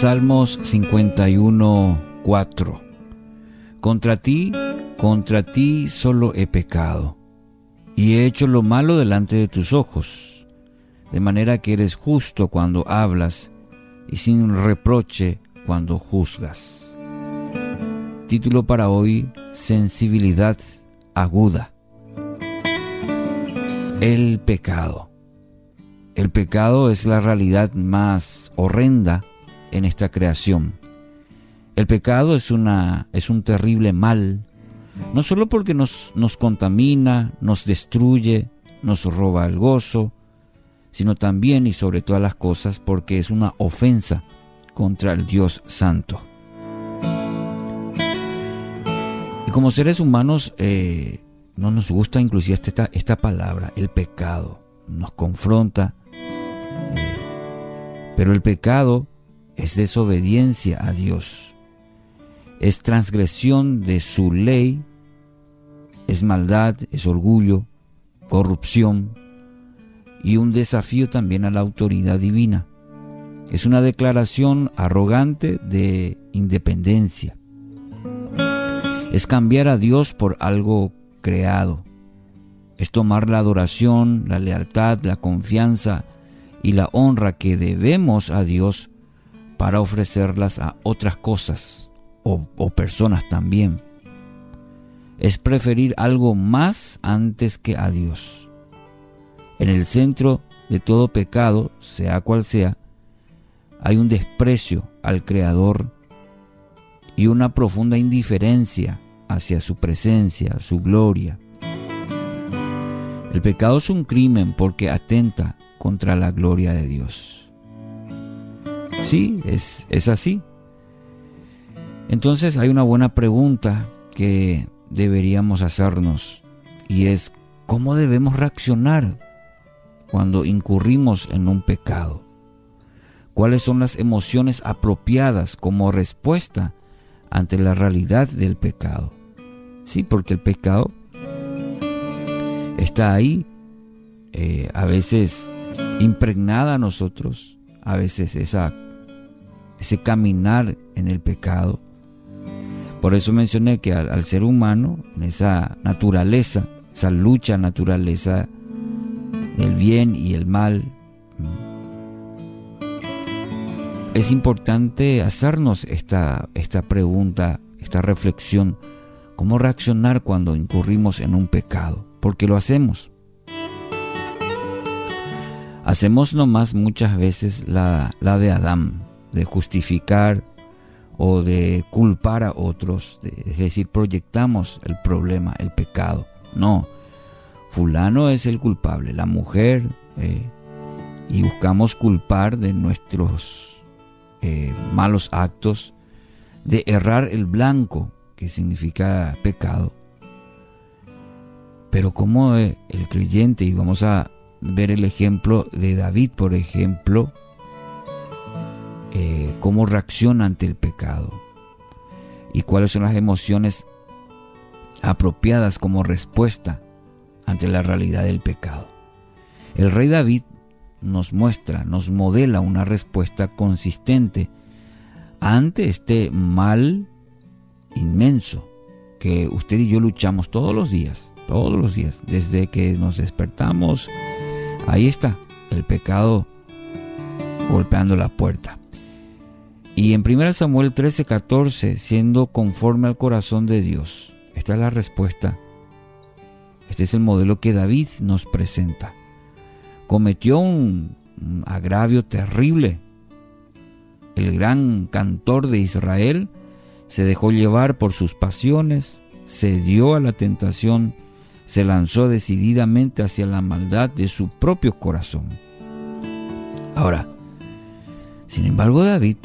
Salmos 51, 4. Contra ti, contra ti solo he pecado, y he hecho lo malo delante de tus ojos, de manera que eres justo cuando hablas y sin reproche cuando juzgas. Título para hoy, Sensibilidad aguda. El pecado. El pecado es la realidad más horrenda en esta creación. El pecado es, una, es un terrible mal, no solo porque nos, nos contamina, nos destruye, nos roba el gozo, sino también y sobre todas las cosas porque es una ofensa contra el Dios Santo. Y como seres humanos eh, no nos gusta inclusive esta, esta palabra, el pecado, nos confronta, eh, pero el pecado es desobediencia a Dios, es transgresión de su ley, es maldad, es orgullo, corrupción y un desafío también a la autoridad divina. Es una declaración arrogante de independencia. Es cambiar a Dios por algo creado. Es tomar la adoración, la lealtad, la confianza y la honra que debemos a Dios para ofrecerlas a otras cosas o, personas también. Es preferir algo más antes que a Dios. En el centro de todo pecado, sea cual sea, hay un desprecio al Creador y una profunda indiferencia hacia su presencia, su gloria. El pecado es un crimen porque atenta contra la gloria de Dios. Sí, es, es así. Entonces hay una buena pregunta que deberíamos hacernos y es ¿cómo debemos reaccionar cuando incurrimos en un pecado? ¿Cuáles son las emociones apropiadas como respuesta ante la realidad del pecado? Sí, porque el pecado está ahí, eh, a veces impregnada a nosotros, a veces esa ese caminar en el pecado. Por eso mencioné que al, ser humano, en esa naturaleza, esa lucha naturaleza del bien y el mal, es importante hacernos esta, esta pregunta, esta reflexión, cómo reaccionar cuando incurrimos en un pecado, porque lo hacemos. Hacemos nomás muchas veces la, la de Adán, de justificar o de culpar a otros, es decir, proyectamos el problema, el pecado. No, fulano es el culpable, la mujer, eh, y buscamos culpar de nuestros eh, malos actos, de errar el blanco, que significa pecado. Pero como el creyente, y vamos a ver el ejemplo de David, por ejemplo, eh, cómo reacciona ante el pecado y cuáles son las emociones apropiadas como respuesta ante la realidad del pecado. El rey David nos muestra, nos modela una respuesta consistente ante este mal inmenso que usted y yo luchamos todos los días, todos los días, desde que nos despertamos. Ahí está, el pecado golpeando la puerta. Y en 1 Samuel 13, 14, siendo conforme al corazón de Dios. Esta es la respuesta. Este es el modelo que David nos presenta. Cometió un, agravio terrible. El gran cantor de Israel se dejó llevar por sus pasiones, se dio a la tentación, se lanzó decididamente hacia la maldad de su propio corazón. Ahora, sin embargo, David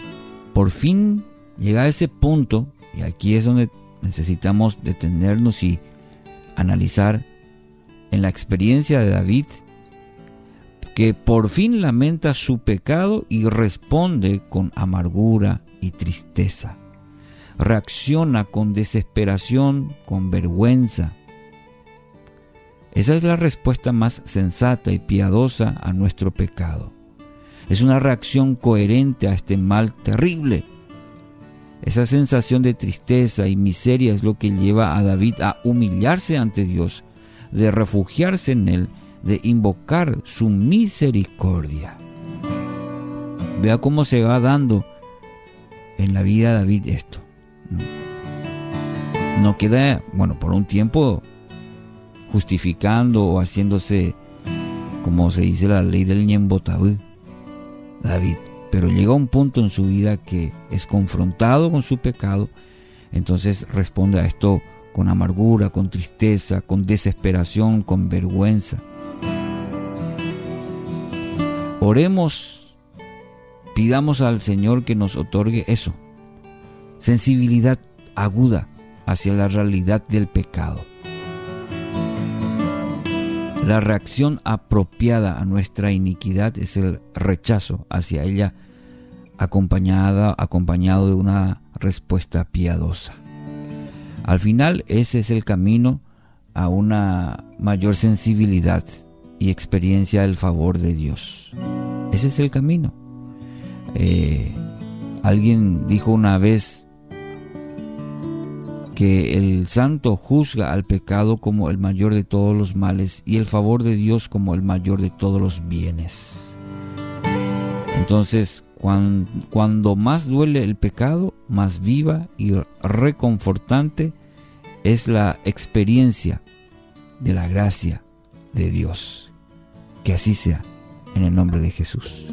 por fin llega a ese punto, y aquí es donde necesitamos detenernos y analizar en la experiencia de David, que por fin lamenta su pecado y responde con amargura y tristeza. Reacciona con desesperación, con vergüenza. Esa es la respuesta más sensata y piadosa a nuestro pecado. Es una reacción coherente a este mal terrible. Esa sensación de tristeza y miseria es lo que lleva a David a humillarse ante Dios, de refugiarse en Él, de invocar su misericordia. Vea cómo se va dando en la vida de David esto. No queda, bueno, por un tiempo justificando o haciéndose, como se dice la ley del ñembotabú, David. Pero llega un punto en su vida que es confrontado con su pecado, entonces responde a esto con amargura, con tristeza, con desesperación, con vergüenza. Oremos, pidamos al Señor que nos otorgue eso, sensibilidad aguda hacia la realidad del pecado. La reacción apropiada a nuestra iniquidad es el rechazo hacia ella acompañada, acompañado de una respuesta piadosa. Al final ese es el camino a una mayor sensibilidad y experiencia del favor de Dios. Ese es el camino. Eh, alguien dijo una vez que el santo juzga al pecado como el mayor de todos los males y el favor de Dios como el mayor de todos los bienes. Entonces, cuando, más duele el pecado, más viva y reconfortante es la experiencia de la gracia de Dios. Que así sea, en el nombre de Jesús.